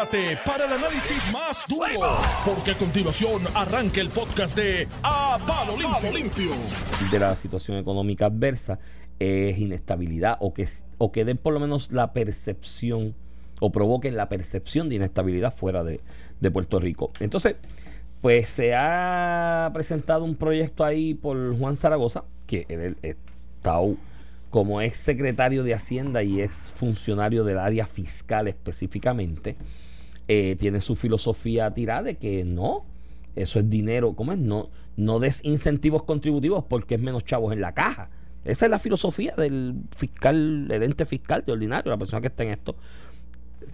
prepárate para el análisis más duro, porque a continuación arranca el podcast de A Palo Limpio. de la situación económica adversa es inestabilidad o que, o que den por lo menos la percepción o provoquen la percepción de inestabilidad fuera de, de Puerto Rico. Entonces, pues se ha presentado un proyecto ahí por Juan Zaragoza, que él está como ex secretario de Hacienda y ex funcionario del área fiscal específicamente, eh, tiene su filosofía tirada de que no, eso es dinero, ¿cómo es? No, no des incentivos contributivos porque es menos chavos en la caja. Esa es la filosofía del fiscal, el ente fiscal de ordinario, la persona que está en esto.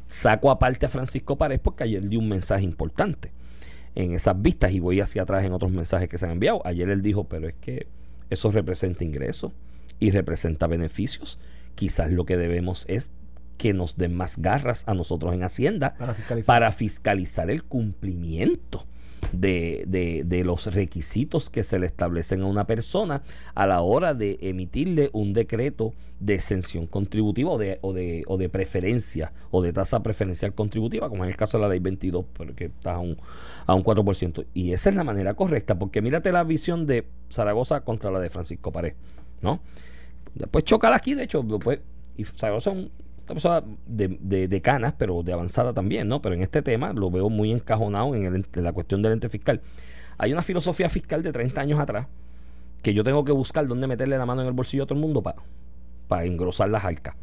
Saco aparte a Francisco Párez porque ayer dio un mensaje importante en esas vistas y voy hacia atrás en otros mensajes que se han enviado. Ayer él dijo, pero es que eso representa ingresos y representa beneficios. Quizás lo que debemos es que nos den más garras a nosotros en Hacienda Para fiscalizar. para fiscalizar el cumplimiento de, de- de los requisitos que se le establecen a una persona a la hora de emitirle un decreto de exención contributiva o de, o de, o de preferencia o de tasa preferencial contributiva, como en el caso de la ley 22, porque está a un, a un 4%. Y esa es la manera correcta, porque mírate la visión de Zaragoza contra la de Francisco Pared, ¿no? Después chocar aquí, de hecho, después, y Zaragoza es un- una persona de, de, de canas, pero de avanzada también, ¿no? Pero en este tema lo veo muy encajonado en, la cuestión del ente fiscal. Hay una filosofía fiscal de 30 años atrás que yo tengo que buscar dónde meterle la mano en el bolsillo a todo el mundo para para engrosar las arcas.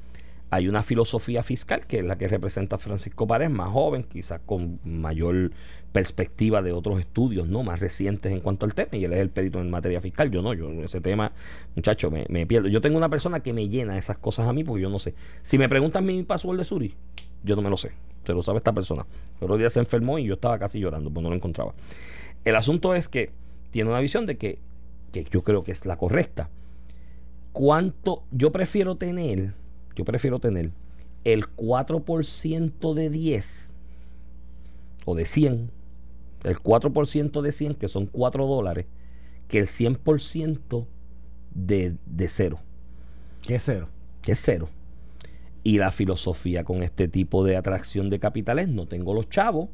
Hay una filosofía fiscal que es la que representa Francisco Párez, más joven, quizás con mayor perspectiva de otros estudios no más recientes en cuanto al tema, y él es el perito en materia fiscal. Yo no, yo ese tema, muchacho, me, me pierdo. Yo tengo una persona que me llena esas cosas a mí porque yo no sé. Si me preguntan mi password de Suri, yo no me lo sé. Se lo sabe esta persona. El otro día se enfermó y yo estaba casi llorando, pues no lo encontraba. El asunto es que tiene una visión de que, que yo creo que es la correcta cuánto yo prefiero tener, yo prefiero tener el 4% de 10 o de 100, el 4% de 100 que son 4 dólares, que el 100% de, de cero, ¿Qué es cero? que es cero. Y la filosofía con este tipo de atracción de capitales, no tengo los chavos,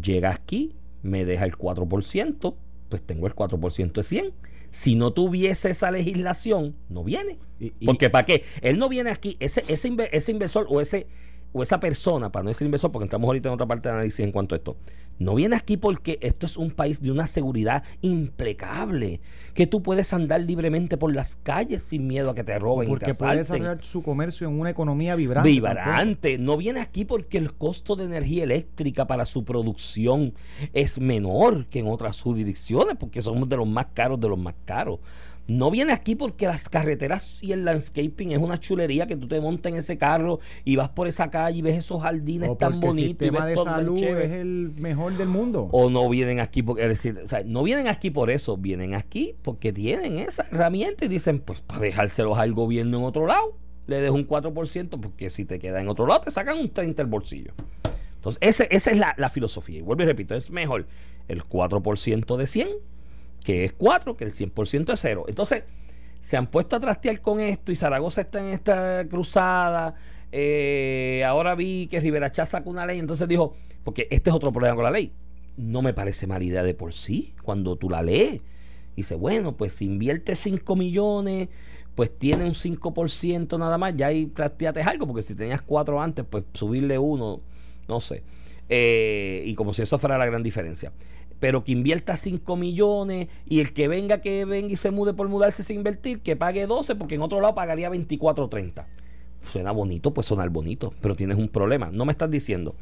llega aquí, me deja el 4%, pues tengo el 4% de 100. Si no tuviese esa legislación, no viene. Y- y- Porque ¿para qué? Él no viene aquí, ese, ese, ese inversor o ese o esa persona, para no decir inversor, porque entramos ahorita en otra parte de análisis en cuanto a esto, no viene aquí porque esto es un país de una seguridad impecable, que tú puedes andar libremente por las calles sin miedo a que te roben y Porque te puede asalten. desarrollar su comercio en una economía vibrante. Vibrante. No viene aquí porque el costo de energía eléctrica para su producción es menor que en otras jurisdicciones, porque somos de los más caros de los más caros. No viene aquí porque las carreteras y el landscaping es una chulería que tú te montas en ese carro y vas por esa calle y ves esos jardines O tan el bonitos y ves de salud es el mejor del mundo. O no vienen aquí porque, es decir, o sea, no vienen aquí por eso, vienen aquí porque tienen esa herramienta y dicen, pues para dejárselos al gobierno en otro lado, le dejo un 4%, porque si te queda en otro lado, te sacan un 30% del bolsillo. Entonces, ese- esa es la, la filosofía. Y vuelvo y repito, es mejor el 4% de 100, que es 4, que el 100% es 0. Entonces, se han puesto a trastear con esto y Zaragoza está en esta cruzada. eh, ahora vi que Rivera Chá sacó una ley, entonces dijo, porque este es otro problema con la ley. No me parece mala idea de por sí, cuando tú la lees. Dice, bueno, pues si invierte 5 millones, pues tiene un 5% nada más, ya ahí trasteate algo, porque si tenías 4 antes, pues subirle uno, no sé. Eh, y como si eso fuera la gran diferencia. Pero que invierta 5 millones y el que venga, que venga y se mude por mudarse sin invertir, que pague 12, porque en otro lado pagaría 24 o 30. Suena bonito, pues sonar bonito, pero tienes un problema. No me estás diciendo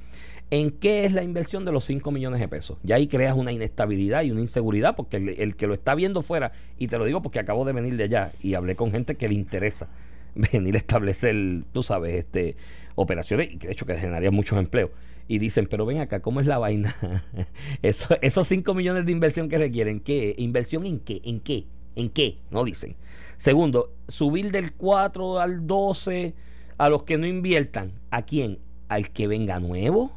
en qué es la inversión de los 5 millones de pesos. Ya ahí creas una inestabilidad y una inseguridad, porque el, el que lo está viendo fuera, y te lo digo porque acabo de venir de allá y hablé con gente que le interesa venir a establecer, tú sabes, este operaciones, y que de hecho que generaría muchos empleos. Y dicen, pero ven acá, ¿cómo es la vaina? Eso, esos 5 millones de inversión que requieren, ¿qué? ¿Inversión en qué? ¿En qué? ¿En qué? No dicen. Segundo, subir del 4 al 12 a los que no inviertan. ¿A quién? ¿Al que venga nuevo?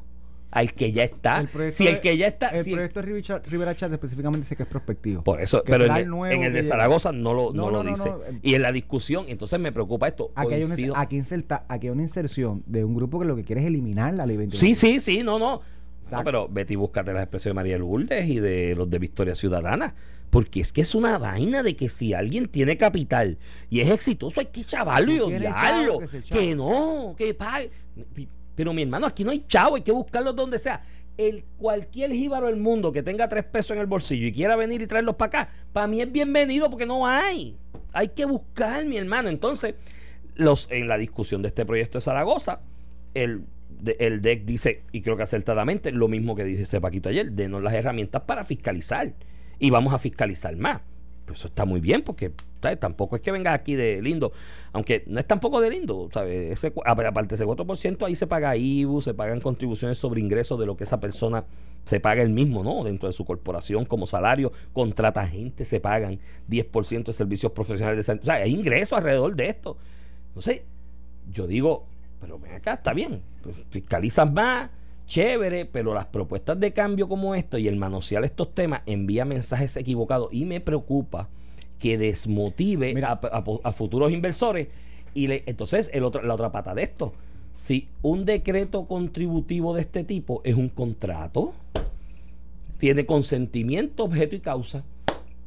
Al que ya está. El proyecto si el que ya está. El si el- proyecto de Rivera- Chat específicamente dice que es prospectivo. por eso, pero en el, en de. Zaragoza no lo, no No, lo no, dice. eh. Y en la discusión, entonces me preocupa esto. Aquí hay, una, coincido- aquí, inserta- aquí hay una inserción de un grupo que lo que quiere es eliminar la ley 21. Sí, sí, sí, no, no. No, pero Betty, búscate las expresiones de María Lourdes y de los de Victoria Ciudadana. Porque es que es una vaina de que si alguien tiene capital y es exitoso, hay que chavarlo y odiarlo. que. Que no, que pague. Pero mi hermano, aquí no hay chavo, hay que buscarlo donde sea. El cualquier jíbaro del mundo que tenga tres pesos en el bolsillo y quiera venir y traerlos para acá, para mí es bienvenido porque no hay. Hay que buscar, mi hermano. Entonces, los, en la discusión de este proyecto de Zaragoza, el, el DEC dice, y creo que acertadamente, lo mismo que dice Paquito ayer, denos las herramientas para fiscalizar. Y vamos a fiscalizar más. Pues eso está muy bien, porque tampoco es que venga aquí de lindo, aunque no es tampoco de lindo, ¿sabes? Ese, aparte ese 4%, ahí se paga IBU, se pagan contribuciones sobre ingresos de lo que esa persona se paga el mismo, ¿no? Dentro de su corporación como salario, contrata gente, se pagan 10% de servicios profesionales de. O sea, hay ingresos alrededor de esto. Entonces, yo digo, pero ven acá, está bien, pues, fiscalizan más, chévere, pero las propuestas de cambio como esto y el manosear estos temas envía mensajes equivocados y me preocupa que desmotive Mira. a, a- a futuros inversores. Y le, entonces, el otro, la otra pata de esto, si un decreto contributivo de este tipo es un contrato, tiene consentimiento, objeto y causa.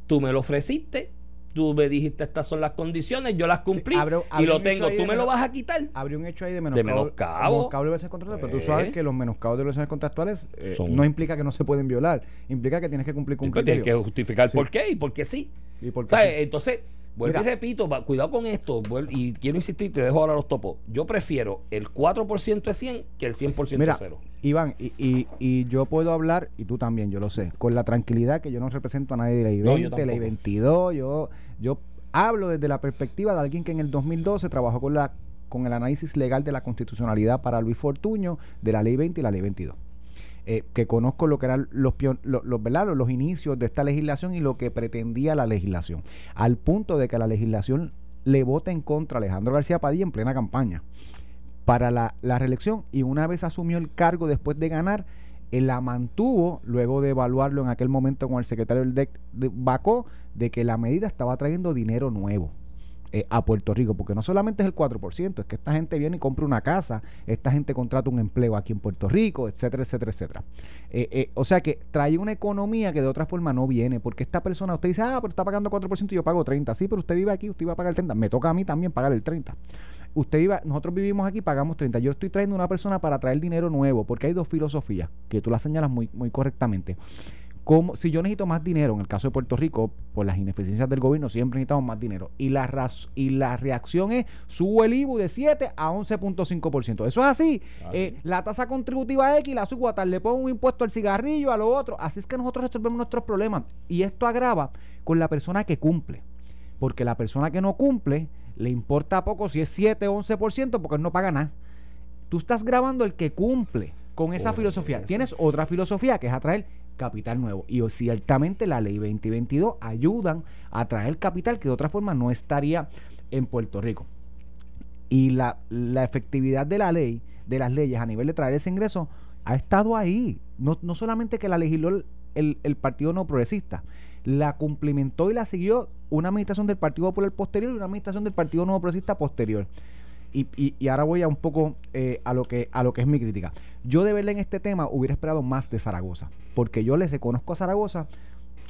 Tú me lo ofreciste, tú me dijiste estas son las condiciones, yo las cumplí abre- y lo tengo. ¿Tú me lo vas a quitar? Habría un hecho ahí de De menoscabo. menoscabo. menoscabo de contractuales, pero tú Pues. sabes que los menoscabos de relaciones contractuales eh, no implica que no se pueden violar, implica que tienes que cumplir con Sí, un tienes que justificar Sí. por qué y por qué sí. ¿Y por qué sí? Entonces, vuelvo Mira. y repito, va- cuidado con esto, vuel- y quiero insistir, te dejo ahora los topos. Yo prefiero el 4% de 100 que el 100% Mira, de cero. Iván, y, y, y yo puedo hablar, y tú también, yo lo sé, con la tranquilidad que yo no represento a nadie de ley No, 20, yo ley tampoco. 22, yo, yo hablo desde la perspectiva de alguien que en el 2012 trabajó con la con el análisis legal de la constitucionalidad para Luis Fortuño de la ley 20 y la ley 22. Eh, que conozco lo que eran los, los, los, los inicios de esta legislación y lo que pretendía la legislación, al punto de que la legislación le vota en contra a Alejandro García Padilla en plena campaña para la, la reelección y una vez asumió el cargo después de ganar, él la mantuvo luego de evaluarlo en aquel momento con el secretario del DEC de Bacó de que la medida estaba trayendo dinero nuevo eh, a Puerto Rico, porque no solamente es el 4%, es que esta gente viene y compra una casa, esta gente contrata un empleo aquí en Puerto Rico, etcétera, etcétera, etcétera. Eh, eh, o sea que trae una economía que de otra forma no viene, porque esta persona, usted dice, ah, pero está pagando 4% y yo pago 30%, sí, pero usted vive aquí, usted iba a pagar el 30%, me toca a mí también pagar el 30%. Usted iba, nosotros vivimos aquí, pagamos 30. Yo estoy trayendo una persona para traer dinero nuevo, porque hay dos filosofías, que tú las señalas muy, muy correctamente. Como, si yo necesito más dinero, en el caso de Puerto Rico, por las ineficiencias del gobierno, siempre necesitamos más dinero. Y la, raz- y la reacción es, subo el IBU de 7 a 11.5%. Eso es así. Eh, la tasa contributiva X la subo a tal, le pongo un impuesto al cigarrillo, a lo otro. Así es que nosotros resolvemos nuestros problemas. Y esto agrava con la persona que cumple. Porque la persona que no cumple, le importa poco si es 7 o 11% porque él no paga nada. Tú estás grabando el que cumple con esa filosofía. Tienes otra filosofía que es atraer capital nuevo. Y ciertamente la ley 2022 ayudan a traer capital que de otra forma no estaría en Puerto Rico. Y la, la efectividad de la ley, de las leyes a nivel de traer ese ingreso, ha estado ahí. No, no solamente que la legisló el, el- Partido No Progresista, la cumplimentó y la siguió una administración del Partido Popular posterior y una administración del Partido Nuevo Progresista posterior. Y, y- y ahora voy a un poco eh, a, lo que, a lo que es mi crítica. Yo de verle en este tema hubiera esperado más de Zaragoza, porque yo les reconozco a Zaragoza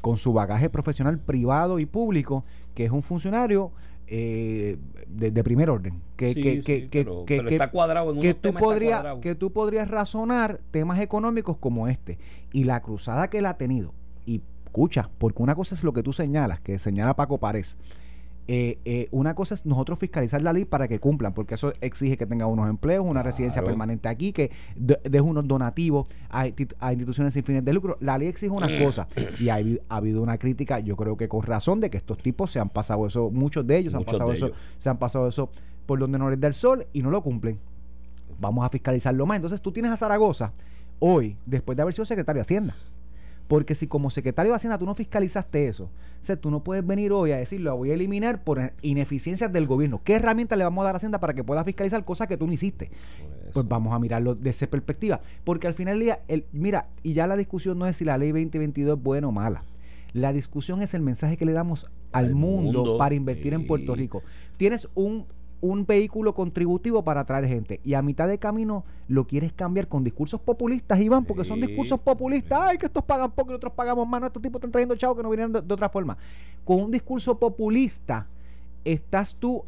con su bagaje profesional privado y público, que es un funcionario eh, de, de primer orden, que, Sí, que, sí, que, que- pero- que- pero que- está cuadrado en que tú, podrías, que tú podrías razonar temas económicos como este. Y la cruzada que él ha tenido, y escucha, porque una cosa es lo que tú señalas, que señala Paco Párez. Eh, eh, una cosa es nosotros fiscalizar la ley para que cumplan, porque eso exige que tenga unos empleos, una residencia permanente aquí, que de- deje unos donativos a, insti- a instituciones sin fines de lucro. La ley exige unas cosas y ha, ha habido una crítica, yo creo que con razón, de que estos tipos se han pasado eso, muchos de ellos, se han pasado de eso, ellos. se han pasado eso por donde no les da el sol y no lo cumplen. Vamos a fiscalizarlo más. Entonces tú tienes a Zaragoza hoy, después de haber sido secretario de Hacienda. Porque si como secretario de Hacienda tú no fiscalizaste eso, o sea, tú no puedes venir hoy a decir, lo voy a eliminar por ineficiencias del gobierno. ¿Qué herramienta le vamos a dar a Hacienda para que pueda fiscalizar cosas que tú no hiciste? Pues vamos a mirarlo desde esa perspectiva. Porque al final del día, el, mira, y ya la discusión no es si la ley 2022 es buena o mala. La discusión es el mensaje que le damos al, mundo, para invertir en Puerto Rico. Tienes un un vehículo contributivo para atraer gente y a mitad de camino lo quieres cambiar con discursos populistas, Iván, porque son discursos populistas. Ay, que estos pagan poco y nosotros pagamos más. No, estos tipos están trayendo chavos que no vinieron de, otra forma. Con un discurso populista, estás tú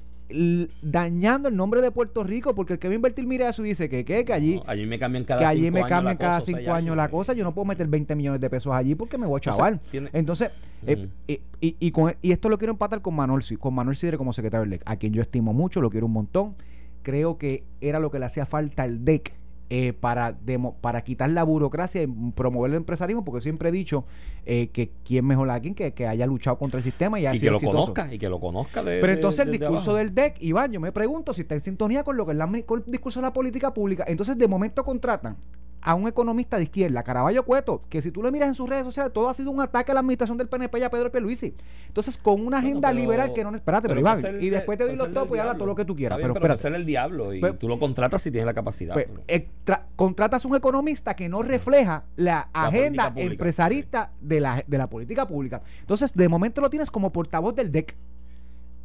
dañando el nombre de Puerto Rico, porque el que va a invertir mira eso dice que, que, que allí, allí me cambian cada que allí me cambian cada cinco años la cosa, yo no puedo meter 20 millones de pesos allí porque me voy a chaval. Entonces, eh, y, y, con, y, esto lo quiero empatar con Manuel, con Manuel Sidre como secretario del DEC, a quien yo estimo mucho, lo quiero un montón. Creo que era lo que le hacía falta al DEC eh, para, para quitar la burocracia y promover el empresarismo, porque siempre he dicho eh, que quién mejor alguien que, que haya luchado contra el sistema y, y que lo conozca y que lo conozca Pero entonces el discurso del DEC, Iván, yo me pregunto si está en sintonía con lo que es el discurso de la política pública. Entonces de momento contratan a un economista de izquierda, Caraballo Cueto, que si tú le miras en sus redes sociales, todo ha sido un ataque a la administración del PNP y a Pedro Pierluisi. Entonces, con una agenda liberal que no... Espérate, pero, Iván, y después te doy los topos y habla todo lo que tú quieras. pero, pero, pero el diablo y pues, tú lo contratas si tienes la capacidad. Pues, eh, contratas un economista que no refleja la, agenda empresarista de la, de la política pública. Entonces, de momento lo tienes como portavoz del DEC.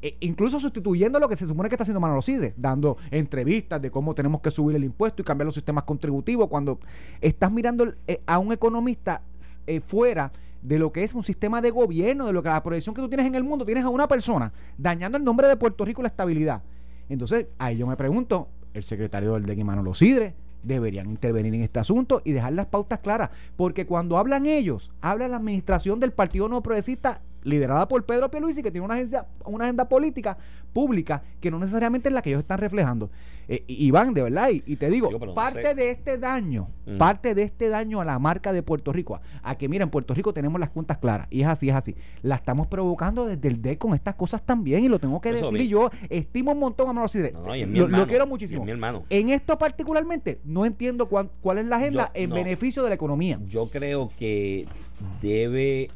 E incluso sustituyendo lo que se supone que está haciendo Manolo Cide, dando entrevistas de cómo tenemos que subir el impuesto y cambiar los sistemas contributivos, cuando estás mirando eh, a un economista eh, fuera de lo que es un sistema de gobierno, de lo que la proyección que tú tienes en el mundo, tienes a una persona dañando el nombre de Puerto Rico y la estabilidad. Entonces, ahí yo me pregunto, el secretario del DEC Manolo Sidre, deberían intervenir en este asunto y dejar las pautas claras, porque cuando hablan ellos, habla la administración del Partido No Progresista liderada por Pedro Pierluisi, que tiene una, agencia, una agenda política pública que no necesariamente es la que ellos están reflejando. Eh, Iván, de verdad, y, te digo, parte de este daño, mm. parte de este daño a la marca de Puerto Rico, a, que mira, en Puerto Rico tenemos las cuentas claras, y es así, es así. La estamos provocando desde el D con estas cosas también, y lo tengo que decir, y yo estimo un montón a Manuel lo, quiero muchísimo. En esto particularmente, no entiendo cuál, es la agenda en beneficio de la economía. Yo creo que debe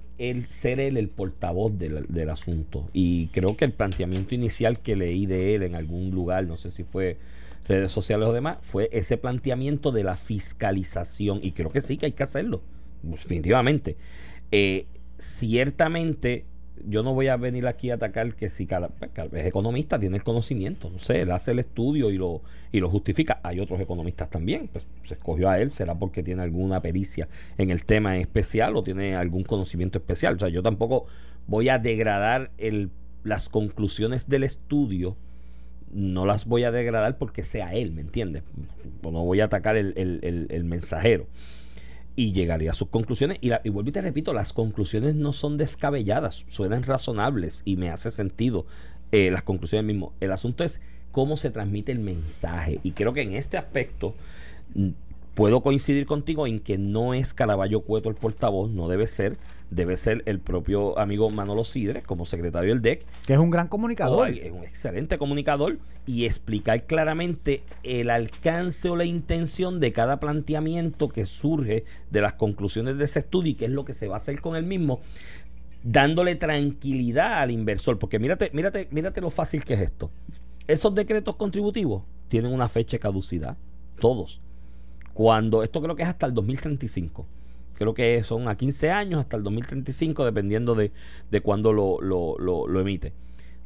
ser él el portavoz del, del, asunto. Y creo que el planteamiento inicial que leí de él en algún lugar, no sé si fue redes sociales o demás, fue ese planteamiento de la fiscalización. Y creo que sí que hay que hacerlo, definitivamente. Eh, ciertamente yo no voy a venir aquí a atacar que si cada, vez economista tiene el conocimiento, no sé, él hace el estudio y lo, y lo justifica. Hay otros economistas también, pues se escogió a él, será porque tiene alguna pericia en el tema en especial o tiene algún conocimiento especial. O sea, yo tampoco voy a degradar el, las conclusiones del estudio, no las voy a degradar porque sea él, ¿me entiendes? No voy a atacar el, el, el mensajero y llegaría a sus conclusiones. Y, y vuelvo y te repito, las conclusiones no son descabelladas, suenan razonables y me hace sentido eh, las conclusiones mismo. El asunto es cómo se transmite el mensaje. Y creo que en este aspecto puedo coincidir contigo en que no es Caraballo Cueto el portavoz, no debe ser debe ser el propio amigo Manolo Sidre como secretario del DEC. Que es un gran comunicador. es un excelente comunicador y explicar claramente el alcance o la intención de cada planteamiento que surge de las conclusiones de ese estudio y qué es lo que se va a hacer con el mismo dándole tranquilidad al inversor, porque mírate, mírate, mírate lo fácil que es esto. Esos decretos contributivos tienen una fecha de caducidad, todos. Cuando esto creo que es hasta el 2035 creo que son a 15 años hasta el 2035, dependiendo de, de cuándo lo, lo, lo, emite.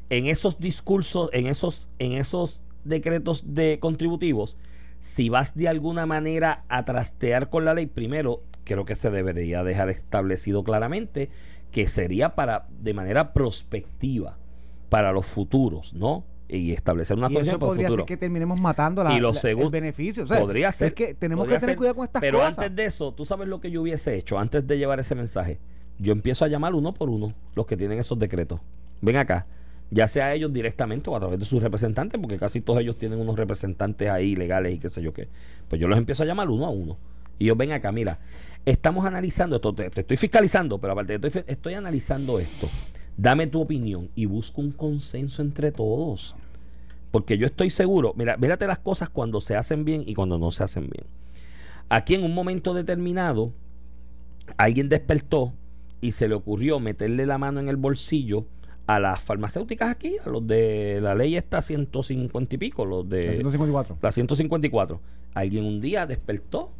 En esos discursos, en esos, en esos decretos de contributivos, si vas de alguna manera a trastear con la ley, primero creo que se debería dejar establecido claramente que sería para de manera prospectiva para los futuros, ¿no? Y establecer una y eso podría ser que terminemos matando la, y lo el beneficio. podría ser. Es que tenemos que tener cuidado con estas pero cosas. Pero antes de eso, tú sabes lo que yo hubiese hecho antes de llevar ese mensaje. Yo empiezo a llamar uno por uno los que tienen esos decretos. Ven acá, ya sea ellos directamente o a través de sus representantes, porque casi todos ellos tienen unos representantes ahí legales y qué sé yo qué. Pues yo los empiezo a llamar uno a uno. Y yo, ven acá, mira, estamos analizando esto, te, estoy fiscalizando, pero aparte estoy, estoy analizando esto. Dame tu opinión y busco un consenso entre todos. Porque yo estoy seguro, mira, mírate las cosas cuando se hacen bien y cuando no se hacen bien. Aquí en un momento determinado, alguien despertó y se le ocurrió meterle la mano en el bolsillo a las farmacéuticas aquí, a los de la ley está 150 y pico, los de... La 154. La 154. Alguien un día despertó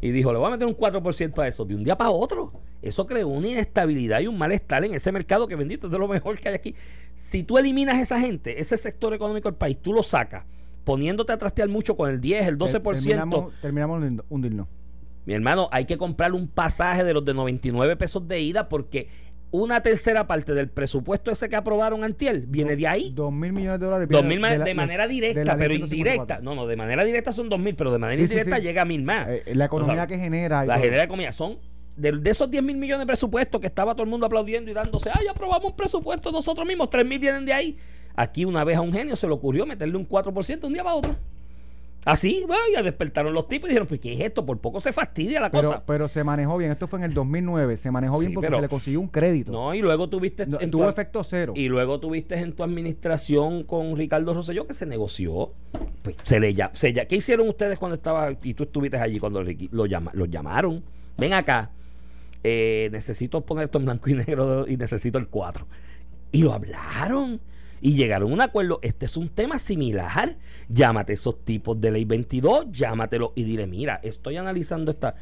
y dijo, le voy a meter un 4% a eso, de un día para otro. Eso creó una inestabilidad y un malestar en ese mercado que bendito es de lo mejor que hay aquí. Si tú eliminas esa gente, ese sector económico del país, tú lo sacas, poniéndote a trastear mucho con el 10, el 12%. Terminamos, terminamos hundirnos. Mi hermano, hay que comprar un pasaje de los de 99 pesos de ida porque una tercera parte del presupuesto ese que aprobaron antier viene de ahí. Dos mil millones de dólares. Dos mil de de, manera directa, pero 154. indirecta. No, no, de manera directa son dos mil, pero de manera Sí, indirecta sí. llega a mil más. Eh, la economía O sea, que genera. La genera de comida son de, de esos 10 mil millones de presupuesto que estaba todo el mundo aplaudiendo y dándose, ay, aprobamos un presupuesto nosotros mismos, 3 mil vienen de ahí. Aquí una vez a un genio se le ocurrió meterle un 4% de un día para otro. Así, bueno, ya despertaron los tipos y dijeron, pues, ¿qué es esto? Por poco se fastidia la Pero, cosa. pero se manejó bien. Esto fue en el 2009. Se manejó bien Sí, porque pero- se le consiguió un crédito. No, y luego tuviste No, en tu- tuvo efecto cero. y luego tuviste en tu administración con Ricardo Rosselló que se negoció. Pues se le ya, se ya- ¿Qué hicieron ustedes cuando estaba y tú estuviste allí cuando lo llama, los llamaron? Ven acá. Eh, necesito poner esto en blanco y negro y necesito el 4. Y lo hablaron. Y llegaron a un acuerdo. Este es un tema similar. Llámate esos tipos de ley 22, llámatelo y dile, mira, estoy analizando esta.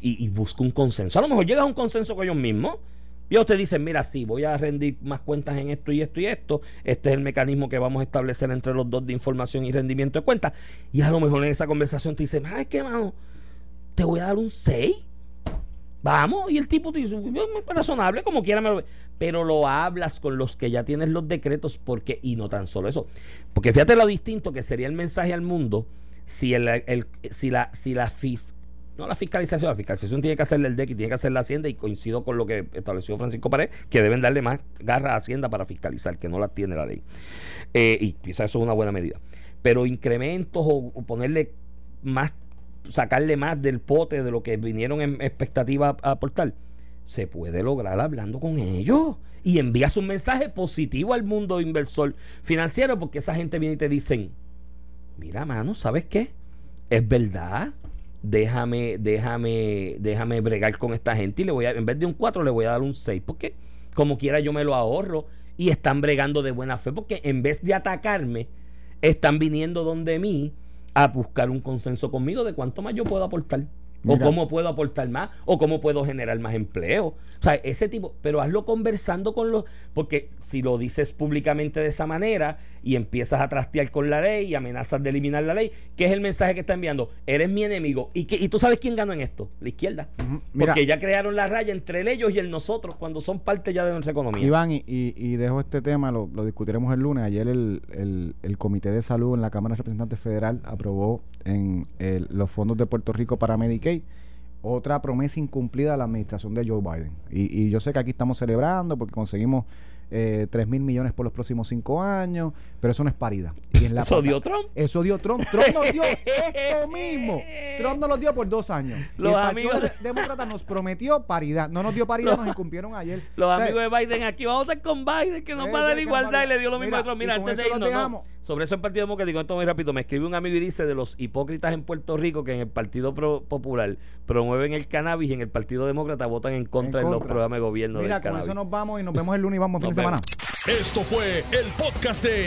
Y, y busca un consenso. A lo mejor llegas a un consenso con ellos mismos. Y ellos te dicen, mira, sí, voy a rendir más cuentas en esto y esto y esto. Este es el mecanismo que vamos a establecer entre los dos de información y rendimiento de cuentas. Y a lo mejor en esa conversación te dicen, ay, qué mano, te voy a dar un 6. Vamos, y el tipo te dice, "Bien, razonable, como quiera me lo ve". Pero lo hablas con los que ya tienes los decretos, porque, y no tan solo eso. Porque fíjate lo distinto que sería el mensaje al mundo si el, el- si la, si la fis- no la fiscalización, la fiscalización tiene que hacerle el DEC y tiene que hacer la Hacienda, y coincido con lo que estableció Francisco Pared, que deben darle más garra a Hacienda para fiscalizar, que no la tiene la ley. Eh, y quizás eso es una buena medida. Pero incrementos o ponerle más sacarle más del pote de lo que vinieron en expectativa a aportar, se puede lograr hablando con ellos y envías un mensaje positivo al mundo inversor financiero porque esa gente viene y te dicen, mira mano, ¿sabes qué? Es verdad, déjame, déjame, déjame bregar con esta gente y le voy a, en vez de un 4 le voy a dar un 6 porque como quiera yo me lo ahorro y están bregando de buena fe porque en vez de atacarme, están viniendo donde mí a buscar un consenso conmigo de cuánto más yo puedo aportar. O cómo puedo aportar más, o cómo puedo generar más empleo. O sea, ese tipo, pero hazlo conversando con los, porque si lo dices públicamente de esa manera y empiezas a trastear con la ley y amenazas de eliminar la ley, ¿qué es el mensaje que está enviando? Eres mi enemigo. ¿Y, qué, y tú sabes quién ganó en esto? La izquierda. Mira, Porque ya crearon la raya entre el ellos y el nosotros cuando son parte ya de nuestra economía. Iván, y, y, y dejo este tema, lo, lo discutiremos el lunes. Ayer el, el, el Comité de Salud en la Cámara de Representantes Federal aprobó en el- los fondos de Puerto Rico para Medicaid otra promesa incumplida de la administración de Joe Biden. Y, yo sé que aquí estamos celebrando porque conseguimos eh, 3 mil millones por los próximos 5 años, pero eso no es paridad. Y en la Eso pata- dio Trump. Eso dio Trump. Trump nos dio esto mismo. Trump nos lo dio por dos años. Y Los el Partido amigos- de- Demócrata nos prometió paridad. No nos dio paridad, Los- nos incumplieron ayer. Los O sea, amigos de Biden aquí, vamos a estar con Biden, que nos Eh, va a dar nos igualdad y le dio lo mismo Mira, a otro. Mira, antes de irnos, no. sobre eso el Partido Democrático, esto muy rápido, me escribe un amigo y dice de los hipócritas en Puerto Rico que en el Partido Pro- Popular promueven el cannabis y en el Partido Demócrata votan en contra, En de los contra. programas de gobierno Mira, del con cannabis. eso nos vamos y nos vemos el lunes y vamos fin de semana. Esto fue el podcast de